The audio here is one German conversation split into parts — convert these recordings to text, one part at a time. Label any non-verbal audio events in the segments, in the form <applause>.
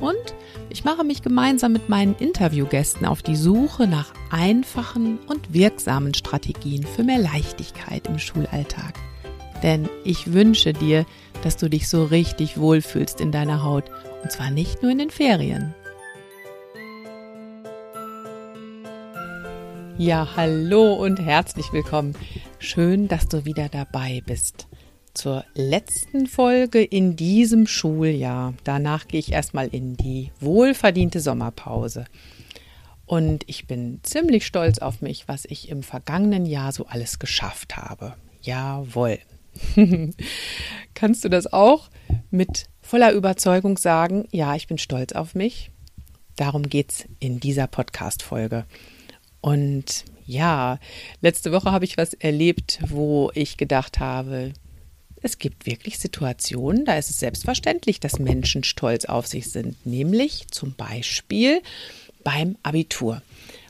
Und ich mache mich gemeinsam mit meinen Interviewgästen auf die Suche nach einfachen und wirksamen Strategien für mehr Leichtigkeit im Schulalltag. Denn ich wünsche dir, dass du dich so richtig wohlfühlst in deiner Haut und zwar nicht nur in den Ferien. Ja, hallo und herzlich willkommen. Schön, dass du wieder dabei bist. Zur letzten Folge in diesem Schuljahr. Danach gehe ich erstmal in die wohlverdiente Sommerpause. Und ich bin ziemlich stolz auf mich, was ich im vergangenen Jahr so alles geschafft habe. Jawohl. <laughs> Kannst du das auch mit voller Überzeugung sagen? Ja, ich bin stolz auf mich. Darum geht es in dieser Podcast-Folge. Und ja, letzte Woche habe ich was erlebt, wo ich gedacht habe, es gibt wirklich Situationen, da ist es selbstverständlich, dass Menschen stolz auf sich sind, nämlich zum Beispiel beim Abitur.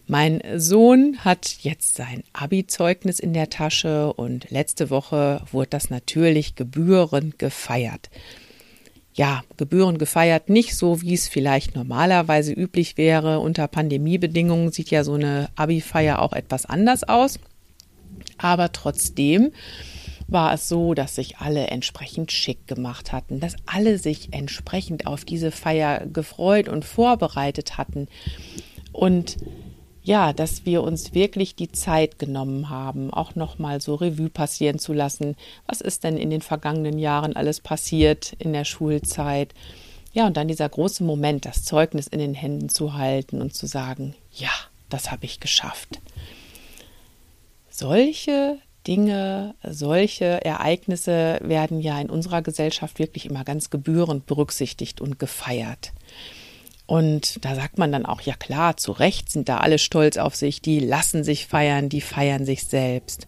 Mein Sohn hat jetzt sein Abi-Zeugnis in der Tasche und letzte Woche wurde das natürlich gebührend gefeiert ja, Gebühren gefeiert, nicht so, wie es vielleicht normalerweise üblich wäre. Unter Pandemiebedingungen sieht ja so eine Abi-Feier auch etwas anders aus. Aber trotzdem war es so, dass sich alle entsprechend schick gemacht hatten, dass alle sich entsprechend auf diese Feier gefreut und vorbereitet hatten. Und ja, dass wir uns wirklich die Zeit genommen haben, auch nochmal so Revue passieren zu lassen. Was ist denn in den vergangenen Jahren alles passiert in der Schulzeit? Ja, und dann dieser große Moment, das Zeugnis in den Händen zu halten und zu sagen, ja, das habe ich geschafft. Solche Dinge, solche Ereignisse werden ja in unserer Gesellschaft wirklich immer ganz gebührend berücksichtigt und gefeiert. Und da sagt man dann auch, ja klar, zu Recht sind da alle stolz auf sich, die lassen sich feiern, die feiern sich selbst.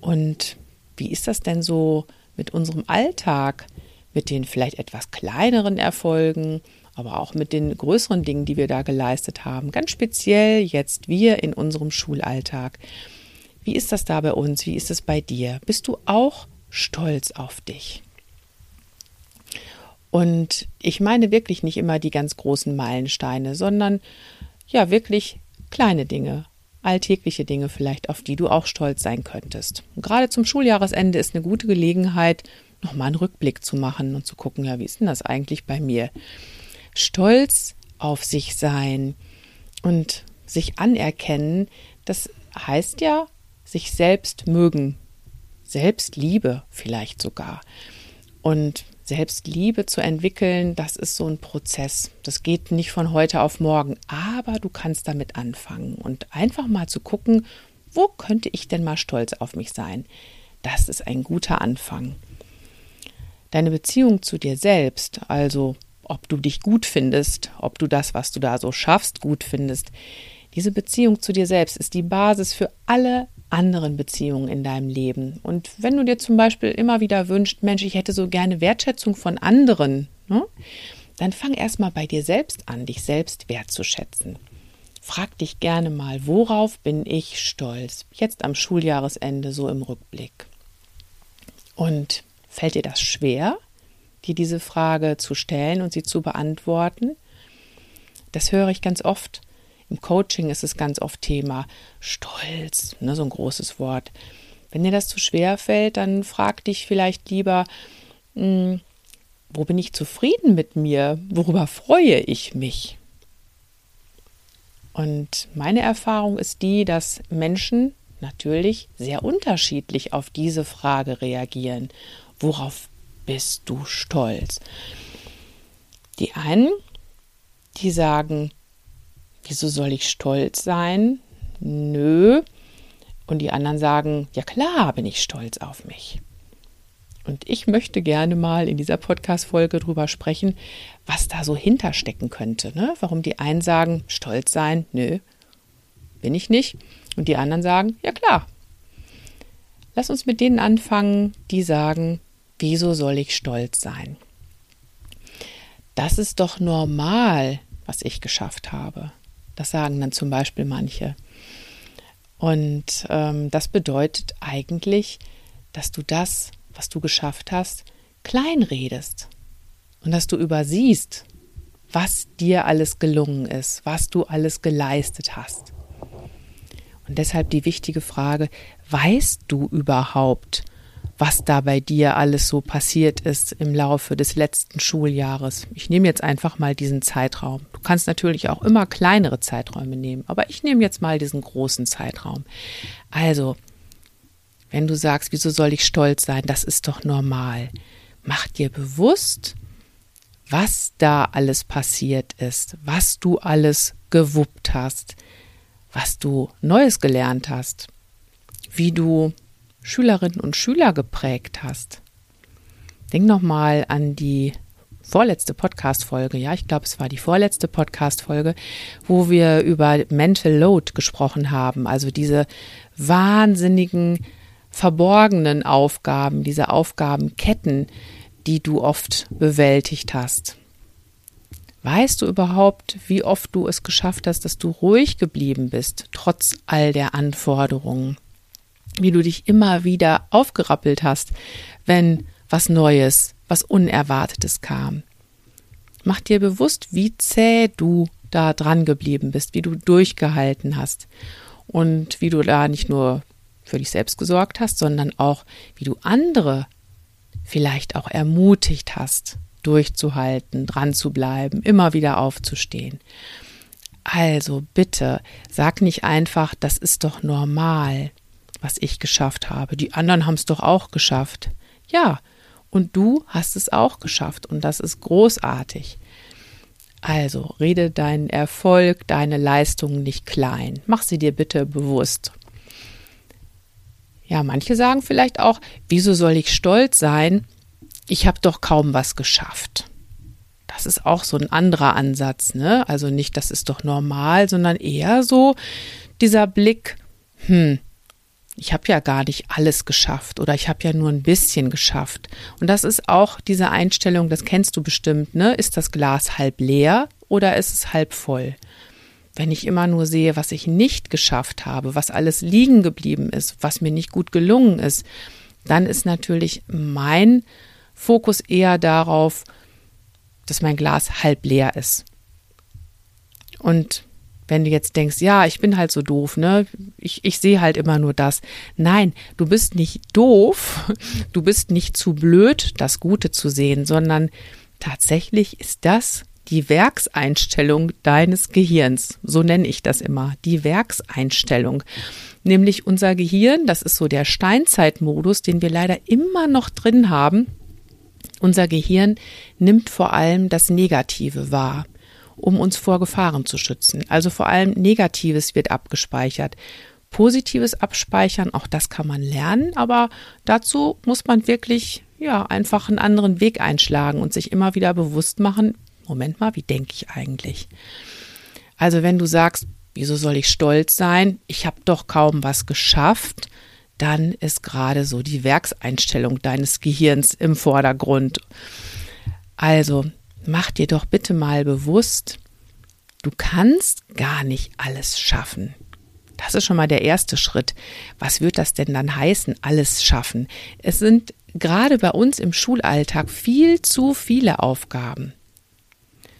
Und wie ist das denn so mit unserem Alltag, mit den vielleicht etwas kleineren Erfolgen, aber auch mit den größeren Dingen, die wir da geleistet haben, ganz speziell jetzt wir in unserem Schulalltag. Wie ist das da bei uns? Wie ist es bei dir? Bist du auch stolz auf dich? Und ich meine wirklich nicht immer die ganz großen Meilensteine, sondern ja wirklich kleine Dinge, alltägliche Dinge vielleicht, auf die du auch stolz sein könntest. Und gerade zum Schuljahresende ist eine gute Gelegenheit, nochmal einen Rückblick zu machen und zu gucken, ja, wie ist denn das eigentlich bei mir? Stolz auf sich sein und sich anerkennen, das heißt ja, sich selbst mögen, Selbstliebe vielleicht sogar. Und Selbstliebe zu entwickeln, das ist so ein Prozess. Das geht nicht von heute auf morgen, aber du kannst damit anfangen und einfach mal zu gucken, wo könnte ich denn mal stolz auf mich sein? Das ist ein guter Anfang. Deine Beziehung zu dir selbst, also ob du dich gut findest, ob du das, was du da so schaffst, gut findest, diese Beziehung zu dir selbst ist die Basis für alle anderen Beziehungen in deinem Leben. Und wenn du dir zum Beispiel immer wieder wünschst, Mensch, ich hätte so gerne Wertschätzung von anderen, ne? dann fang erstmal bei dir selbst an, dich selbst wertzuschätzen. Frag dich gerne mal, worauf bin ich stolz? Jetzt am Schuljahresende so im Rückblick. Und fällt dir das schwer, dir diese Frage zu stellen und sie zu beantworten? Das höre ich ganz oft im Coaching ist es ganz oft Thema Stolz, ne, so ein großes Wort. Wenn dir das zu schwer fällt, dann frag dich vielleicht lieber, mh, hm, wo bin ich zufrieden mit mir? Worüber freue ich mich? Und meine Erfahrung ist die, dass Menschen natürlich sehr unterschiedlich auf diese Frage reagieren. Worauf bist du stolz? Die einen, die sagen, wieso soll ich stolz sein? Nö. Und die anderen sagen, ja klar bin ich stolz auf mich. Und ich möchte gerne mal in dieser Podcast-Folge drüber sprechen, was da so hinterstecken könnte. Ne? Warum die einen sagen, stolz sein, nö, bin ich nicht. Und die anderen sagen, ja klar. Lass uns mit denen anfangen, die sagen, wieso soll ich stolz sein? Das ist doch normal, was ich geschafft habe. Das sagen dann zum Beispiel manche. Und ähm, das bedeutet eigentlich, dass du das, was du geschafft hast, kleinredest und dass du übersiehst, was dir alles gelungen ist, was du alles geleistet hast. Und deshalb die wichtige Frage, weißt du überhaupt, was da bei dir alles so passiert ist im Laufe des letzten Schuljahres. Ich nehme jetzt einfach mal diesen Zeitraum. Du kannst natürlich auch immer kleinere Zeiträume nehmen, aber ich nehme jetzt mal diesen großen Zeitraum. Also, wenn du sagst, wieso soll ich stolz sein, das ist doch normal. Mach dir bewusst, was da alles passiert ist, was du alles gewuppt hast, was du Neues gelernt hast, wie du Schülerinnen und Schüler geprägt hast. Denk nochmal an die vorletzte Podcast-Folge, ja, ich glaube, es war die vorletzte Podcast-Folge, wo wir über Mental Load gesprochen haben, also diese wahnsinnigen, verborgenen Aufgaben, diese Aufgabenketten, die du oft bewältigt hast. Weißt du überhaupt, wie oft du es geschafft hast, dass du ruhig geblieben bist, trotz all der Anforderungen? Wie du dich immer wieder aufgerappelt hast, wenn was Neues, was Unerwartetes kam. Mach dir bewusst, wie zäh du da dran geblieben bist, wie du durchgehalten hast und wie du da nicht nur für dich selbst gesorgt hast, sondern auch, wie du andere vielleicht auch ermutigt hast, durchzuhalten, dran zu bleiben, immer wieder aufzustehen. Also bitte, sag nicht einfach, das ist doch normal was ich geschafft habe. Die anderen haben es doch auch geschafft. Ja, und du hast es auch geschafft und das ist großartig. Also rede deinen Erfolg, deine Leistungen nicht klein. Mach sie dir bitte bewusst. Ja, manche sagen vielleicht auch, wieso soll ich stolz sein? Ich habe doch kaum was geschafft. Das ist auch so ein anderer Ansatz, ne? Also nicht, das ist doch normal, sondern eher so dieser Blick, hm, ich habe ja gar nicht alles geschafft oder ich habe ja nur ein bisschen geschafft. Und das ist auch diese Einstellung, das kennst du bestimmt, ne? Ist das Glas halb leer oder ist es halb voll? Wenn ich immer nur sehe, was ich nicht geschafft habe, was alles liegen geblieben ist, was mir nicht gut gelungen ist, dann ist natürlich mein Fokus eher darauf, dass mein Glas halb leer ist. Und wenn du jetzt denkst, ja, ich bin halt so doof, ne? Ich, ich sehe halt immer nur das. Nein, du bist nicht doof, <laughs> du bist nicht zu blöd, das Gute zu sehen, sondern tatsächlich ist das die Werkseinstellung deines Gehirns. So nenne ich das immer, die Werkseinstellung. Nämlich unser Gehirn, das ist so der Steinzeitmodus, den wir leider immer noch drin haben. Unser Gehirn nimmt vor allem das Negative wahr um uns vor Gefahren zu schützen. Also vor allem Negatives wird abgespeichert. Positives abspeichern, auch das kann man lernen, aber dazu muss man wirklich ja einfach einen anderen Weg einschlagen und sich immer wieder bewusst machen, Moment mal, wie denke ich eigentlich? Also wenn du sagst, wieso soll ich stolz sein? Ich habe doch kaum was geschafft, dann ist gerade so die Werkseinstellung deines Gehirns im Vordergrund. Also mach dir doch bitte mal bewusst, du kannst gar nicht alles schaffen. Das ist schon mal der erste Schritt. Was wird das denn dann heißen, alles schaffen? Es sind gerade bei uns im Schulalltag viel zu viele Aufgaben.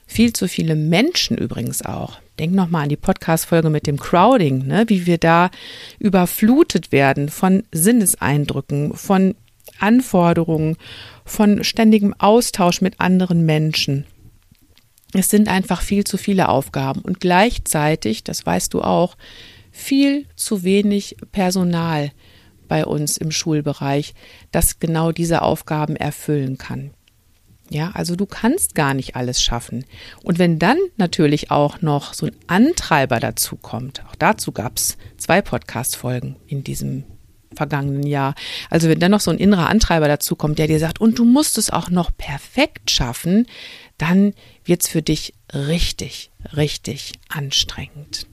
Viel zu viele Menschen übrigens auch. Denk nochmal an die Podcast-Folge mit dem Crowding, ne? wie wir da überflutet werden von Sinneseindrücken, von Anforderungen, von ständigem Austausch mit anderen Menschen. Es sind einfach viel zu viele Aufgaben und gleichzeitig, das weißt du auch, viel zu wenig Personal bei uns im Schulbereich, das genau diese Aufgaben erfüllen kann. Ja, also du kannst gar nicht alles schaffen. Und wenn dann natürlich auch noch so ein Antreiber dazu kommt, auch dazu gab es zwei Podcast-Folgen in diesem vergangenen Jahr. Also wenn dann noch so ein innerer Antreiber dazu kommt, der dir sagt, und du musst es auch noch perfekt schaffen, dann wird es für dich richtig, richtig anstrengend.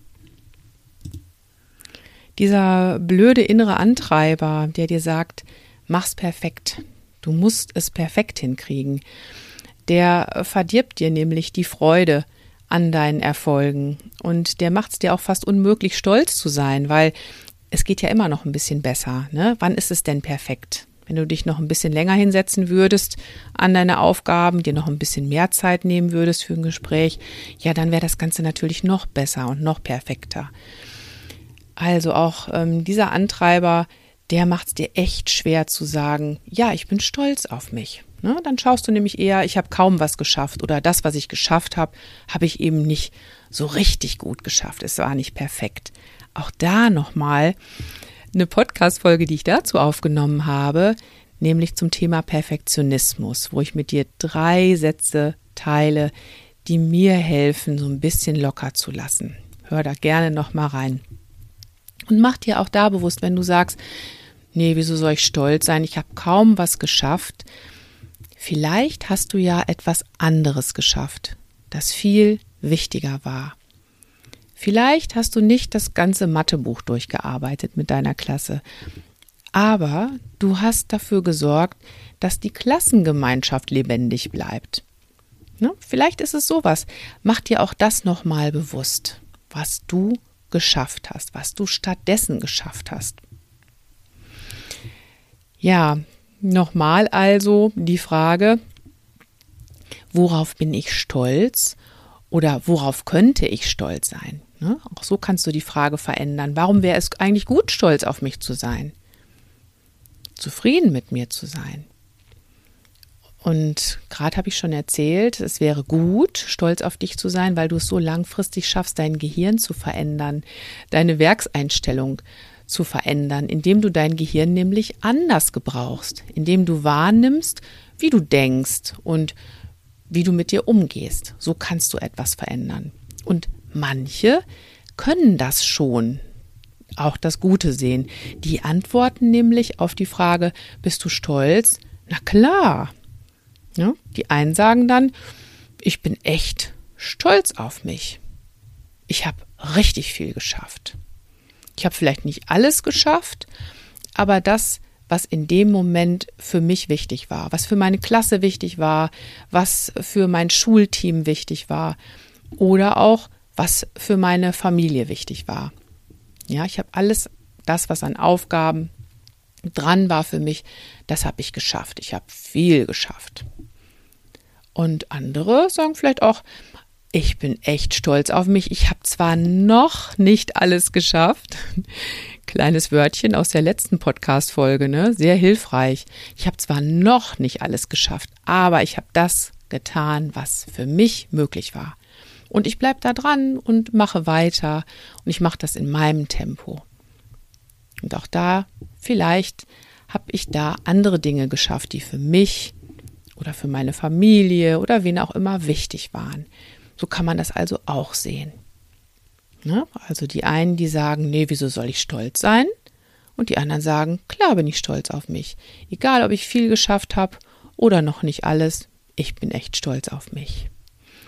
Dieser blöde innere Antreiber, der dir sagt, mach's perfekt. Du musst es perfekt hinkriegen. Der verdirbt dir nämlich die Freude an deinen Erfolgen und der macht es dir auch fast unmöglich, stolz zu sein, weil es geht ja immer noch ein bisschen besser. Ne? Wann ist es denn perfekt? Wenn du dich noch ein bisschen länger hinsetzen würdest an deine Aufgaben, dir noch ein bisschen mehr Zeit nehmen würdest für ein Gespräch, ja, dann wäre das Ganze natürlich noch besser und noch perfekter. Also auch ähm, dieser Antreiber, der macht es dir echt schwer zu sagen, ja, ich bin stolz auf mich. Ne? Dann schaust du nämlich eher, ich habe kaum was geschafft oder das, was ich geschafft habe, habe ich eben nicht so richtig gut geschafft. Es war nicht perfekt. Auch da nochmal eine Podcast-Folge, die ich dazu aufgenommen habe, nämlich zum Thema Perfektionismus, wo ich mit dir drei Sätze teile, die mir helfen, so ein bisschen locker zu lassen. Hör da gerne nochmal rein. Und mach dir auch da bewusst, wenn du sagst, nee, wieso soll ich stolz sein? Ich habe kaum was geschafft. Vielleicht hast du ja etwas anderes geschafft, das viel wichtiger war. Vielleicht hast du nicht das ganze Mathebuch durchgearbeitet mit deiner Klasse, aber du hast dafür gesorgt, dass die Klassengemeinschaft lebendig bleibt. Ne? Vielleicht ist es sowas. Mach dir auch das nochmal bewusst, was du geschafft hast, was du stattdessen geschafft hast. Ja, nochmal also die Frage, worauf bin ich stolz oder worauf könnte ich stolz sein? Ne? Auch so kannst du die Frage verändern. Warum wäre es eigentlich gut, stolz auf mich zu sein? Zufrieden mit mir zu sein? Und gerade habe ich schon erzählt, es wäre gut, stolz auf dich zu sein, weil du es so langfristig schaffst, dein Gehirn zu verändern, deine Werkseinstellung zu verändern, indem du dein Gehirn nämlich anders gebrauchst, indem du wahrnimmst, wie du denkst und wie du mit dir umgehst. So kannst du etwas verändern. Und manche können das schon, auch das Gute sehen. Die antworten nämlich auf die Frage, bist du stolz? Na klar, ja, die einen sagen dann, ich bin echt stolz auf mich. Ich habe richtig viel geschafft. Ich habe vielleicht nicht alles geschafft, aber das, was in dem Moment für mich wichtig war, was für meine Klasse wichtig war, was für mein Schulteam wichtig war oder auch was für meine Familie wichtig war. Ja, ich habe alles das, was an Aufgaben dran war für mich, das habe ich geschafft. Ich habe viel geschafft. Und andere sagen vielleicht auch, ich bin echt stolz auf mich. Ich habe zwar noch nicht alles geschafft. <laughs> Kleines Wörtchen aus der letzten Podcast-Folge, ne? Sehr hilfreich. Ich habe zwar noch nicht alles geschafft, aber ich habe das getan, was für mich möglich war. Und ich bleibe da dran und mache weiter. Und ich mache das in meinem Tempo. Und auch da, vielleicht habe ich da andere Dinge geschafft, die für mich oder für meine Familie oder wen auch immer wichtig waren. So kann man das also auch sehen. Ne? Also die einen, die sagen, nee, wieso soll ich stolz sein? Und die anderen sagen, klar bin ich stolz auf mich. Egal, ob ich viel geschafft habe oder noch nicht alles, ich bin echt stolz auf mich.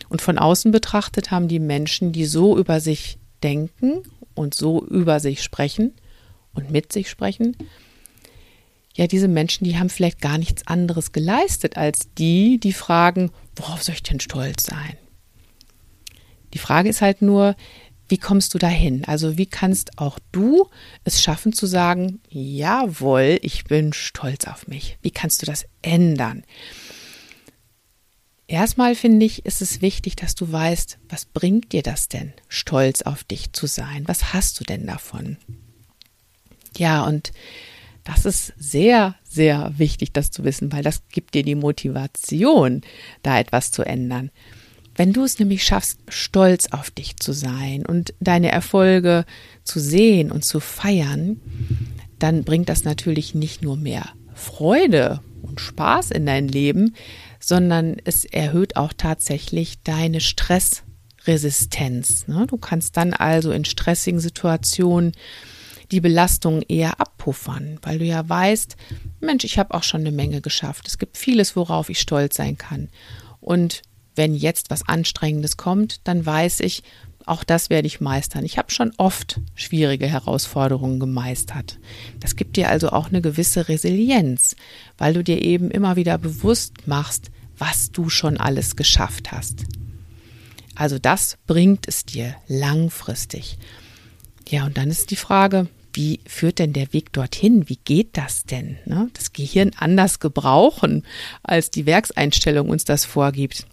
Und von außen betrachtet haben die Menschen, die so über sich denken und so über sich sprechen und mit sich sprechen, ja, diese Menschen, die haben vielleicht gar nichts anderes geleistet als die, die fragen, worauf soll ich denn stolz sein? Die Frage ist halt nur, wie kommst du dahin? Also wie kannst auch du es schaffen zu sagen, jawohl, ich bin stolz auf mich? Wie kannst du das ändern? Erstmal finde ich, ist es wichtig, dass du weißt, was bringt dir das denn, stolz auf dich zu sein? Was hast du denn davon? Ja, und das ist sehr, sehr wichtig, das zu wissen, weil das gibt dir die Motivation, da etwas zu ändern. Wenn du es nämlich schaffst, stolz auf dich zu sein und deine Erfolge zu sehen und zu feiern, dann bringt das natürlich nicht nur mehr Freude und Spaß in dein Leben, sondern es erhöht auch tatsächlich deine Stressresistenz. Ne? Du kannst dann also in stressigen Situationen die Belastung eher abpuffern, weil du ja weißt, Mensch, ich habe auch schon eine Menge geschafft. Es gibt vieles, worauf ich stolz sein kann. Und wenn jetzt was Anstrengendes kommt, dann weiß ich, auch das werde ich meistern. Ich habe schon oft schwierige Herausforderungen gemeistert. Das gibt dir also auch eine gewisse Resilienz, weil du dir eben immer wieder bewusst machst, was du schon alles geschafft hast. Also das bringt es dir langfristig. Ja, und dann ist die Frage, wie führt denn der Weg dorthin? Wie geht das denn? Ne? Das Gehirn anders gebrauchen, als die Werkseinstellung uns das vorgibt.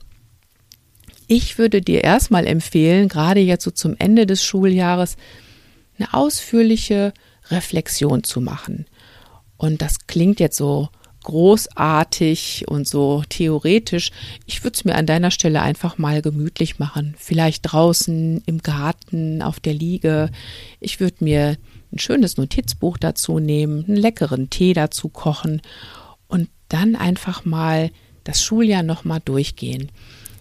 Ich würde dir erstmal empfehlen, gerade jetzt so zum Ende des Schuljahres, eine ausführliche Reflexion zu machen. Und das klingt jetzt so großartig und so theoretisch. Ich würde es mir an deiner Stelle einfach mal gemütlich machen. Vielleicht draußen im Garten, auf der Liege. Ich würde mir ein schönes Notizbuch dazu nehmen, einen leckeren Tee dazu kochen und dann einfach mal das Schuljahr nochmal durchgehen.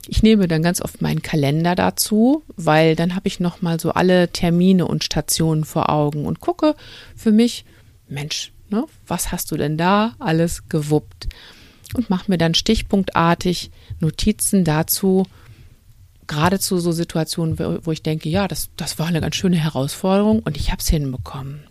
Ich nehme dann ganz oft meinen Kalender dazu, weil dann habe ich nochmal so alle Termine und Stationen vor Augen und gucke für mich, Mensch, ne, was hast du denn da alles gewuppt? Und mache mir dann stichpunktartig Notizen dazu, gerade zu so Situationen, wo ich denke, ja, das, das war eine ganz schöne Herausforderung und ich habe es hinbekommen.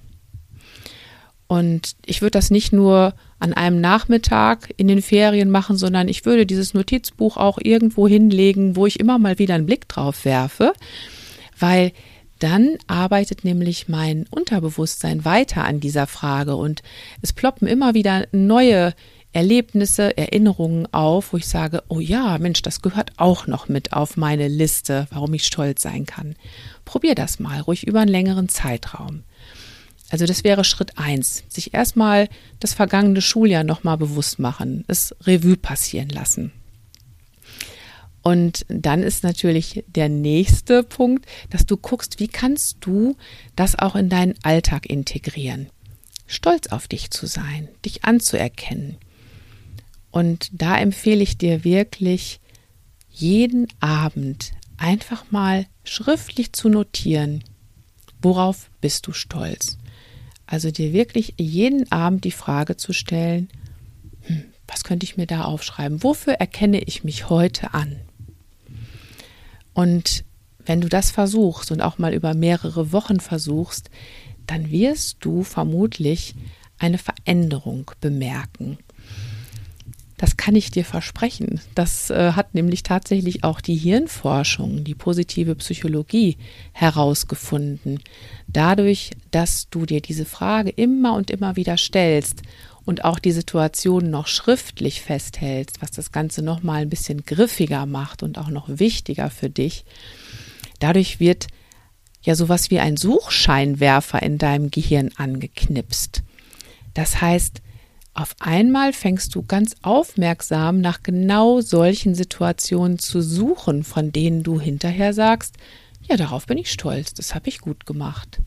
Und ich würde das nicht nur an einem Nachmittag in den Ferien machen, sondern ich würde dieses Notizbuch auch irgendwo hinlegen, wo ich immer mal wieder einen Blick drauf werfe, weil dann arbeitet nämlich mein Unterbewusstsein weiter an dieser Frage und es ploppen immer wieder neue Erlebnisse, Erinnerungen auf, wo ich sage, oh ja, Mensch, das gehört auch noch mit auf meine Liste, warum ich stolz sein kann. Probier das mal, ruhig über einen längeren Zeitraum. Also das wäre Schritt eins, sich erstmal das vergangene Schuljahr nochmal bewusst machen, es Revue passieren lassen. Und dann ist natürlich der nächste Punkt, dass du guckst, wie kannst du das auch in deinen Alltag integrieren. Stolz auf dich zu sein, dich anzuerkennen, und da empfehle ich dir wirklich, jeden Abend einfach mal schriftlich zu notieren, worauf bist du stolz. Also dir wirklich jeden Abend die Frage zu stellen, hm, was könnte ich mir da aufschreiben? Wofür erkenne ich mich heute an? Und wenn du das versuchst und auch mal über mehrere Wochen versuchst, dann wirst du vermutlich eine Veränderung bemerken. Das kann ich dir versprechen. Das äh, hat nämlich tatsächlich auch die Hirnforschung, die positive Psychologie herausgefunden. Dadurch, dass du dir diese Frage immer und immer wieder stellst und auch die Situation noch schriftlich festhältst, was das Ganze noch mal ein bisschen griffiger macht und auch noch wichtiger für dich. Dadurch wird ja sowas wie ein Suchscheinwerfer in deinem Gehirn angeknipst. Das heißt, auf einmal fängst du ganz aufmerksam nach genau solchen Situationen zu suchen, von denen du hinterher sagst, ja, darauf bin ich stolz, das habe ich gut gemacht.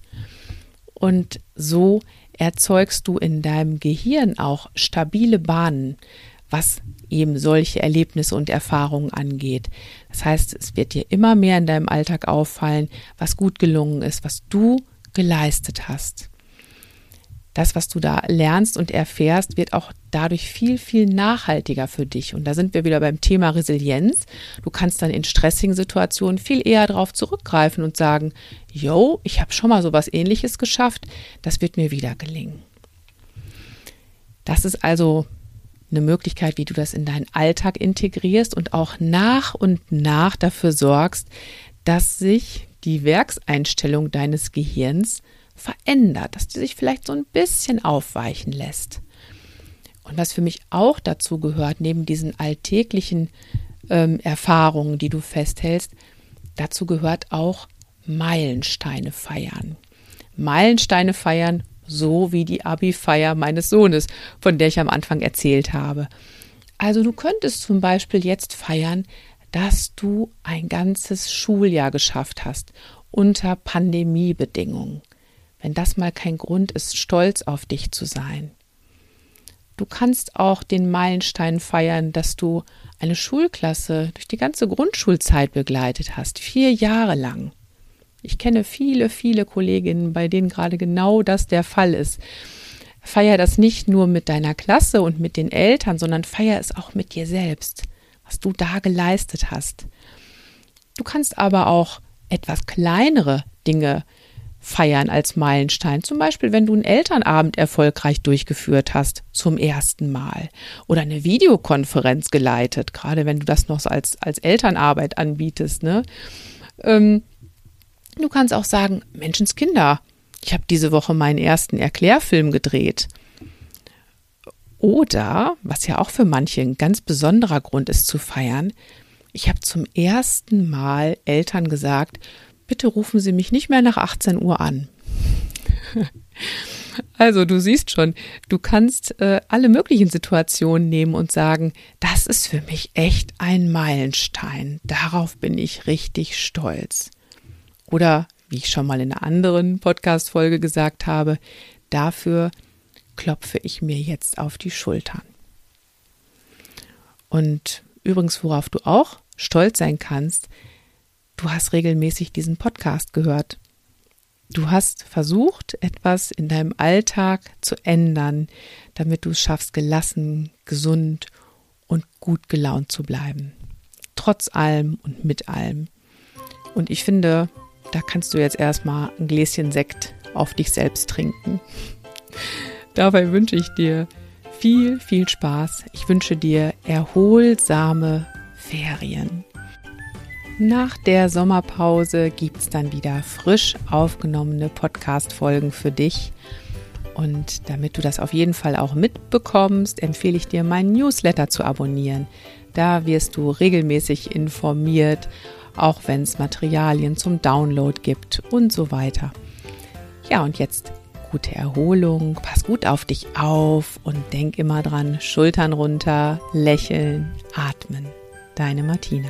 Und so erzeugst du in deinem Gehirn auch stabile Bahnen, was eben solche Erlebnisse und Erfahrungen angeht. Das heißt, es wird dir immer mehr in deinem Alltag auffallen, was gut gelungen ist, was du geleistet hast das, was du da lernst und erfährst, wird auch dadurch viel, viel nachhaltiger für dich. Und da sind wir wieder beim Thema Resilienz. Du kannst dann in stressigen Situationen viel eher darauf zurückgreifen und sagen, yo, ich habe schon mal sowas ähnliches geschafft, das wird mir wieder gelingen. Das ist also eine Möglichkeit, wie du das in deinen Alltag integrierst und auch nach und nach dafür sorgst, dass sich die Werkseinstellung deines Gehirns verändert, dass die sich vielleicht so ein bisschen aufweichen lässt. Und was für mich auch dazu gehört, neben diesen alltäglichen ähm, Erfahrungen, die du festhältst, dazu gehört auch Meilensteine feiern. Meilensteine feiern, so wie die Abi-Feier meines Sohnes, von der ich am Anfang erzählt habe. Also du könntest zum Beispiel jetzt feiern, dass du ein ganzes Schuljahr geschafft hast unter Pandemiebedingungen wenn das mal kein Grund ist, stolz auf dich zu sein. Du kannst auch den Meilenstein feiern, dass du eine Schulklasse durch die ganze Grundschulzeit begleitet hast, vier Jahre lang. Ich kenne viele, viele Kolleginnen, bei denen gerade genau das der Fall ist. Feier das nicht nur mit deiner Klasse und mit den Eltern, sondern feier es auch mit dir selbst, was du da geleistet hast. Du kannst aber auch etwas kleinere Dinge feiern als Meilenstein. Zum Beispiel, wenn du einen Elternabend erfolgreich durchgeführt hast, zum ersten Mal. Oder eine Videokonferenz geleitet, gerade wenn du das noch als, als Elternarbeit anbietest. Ne? Ähm, du kannst auch sagen, Menschenskinder, ich habe diese Woche meinen ersten Erklärfilm gedreht. Oder, was ja auch für manche ein ganz besonderer Grund ist zu feiern, ich habe zum ersten Mal Eltern gesagt, bitte rufen Sie mich nicht mehr nach 18 Uhr an. <laughs> Also du siehst schon, du kannst äh, alle möglichen Situationen nehmen und sagen, das ist für mich echt ein Meilenstein. Darauf bin ich richtig stolz. Oder, wie ich schon mal in einer anderen Podcast-Folge gesagt habe, dafür klopfe ich mir jetzt auf die Schultern. Und übrigens, worauf du auch stolz sein kannst, du hast regelmäßig diesen Podcast gehört. Du hast versucht, etwas in deinem Alltag zu ändern, damit du es schaffst, gelassen, gesund und gut gelaunt zu bleiben. Trotz allem und mit allem. Und ich finde, da kannst du jetzt erstmal ein Gläschen Sekt auf dich selbst trinken. <laughs> Dabei wünsche ich dir viel, viel Spaß. Ich wünsche dir erholsame Ferien. Nach der Sommerpause gibt es dann wieder frisch aufgenommene Podcast-Folgen für dich. Und damit du das auf jeden Fall auch mitbekommst, empfehle ich dir, meinen Newsletter zu abonnieren. Da wirst du regelmäßig informiert, auch wenn es Materialien zum Download gibt und so weiter. Ja, und jetzt gute Erholung, pass gut auf dich auf und denk immer dran, Schultern runter, lächeln, atmen. Deine Martina.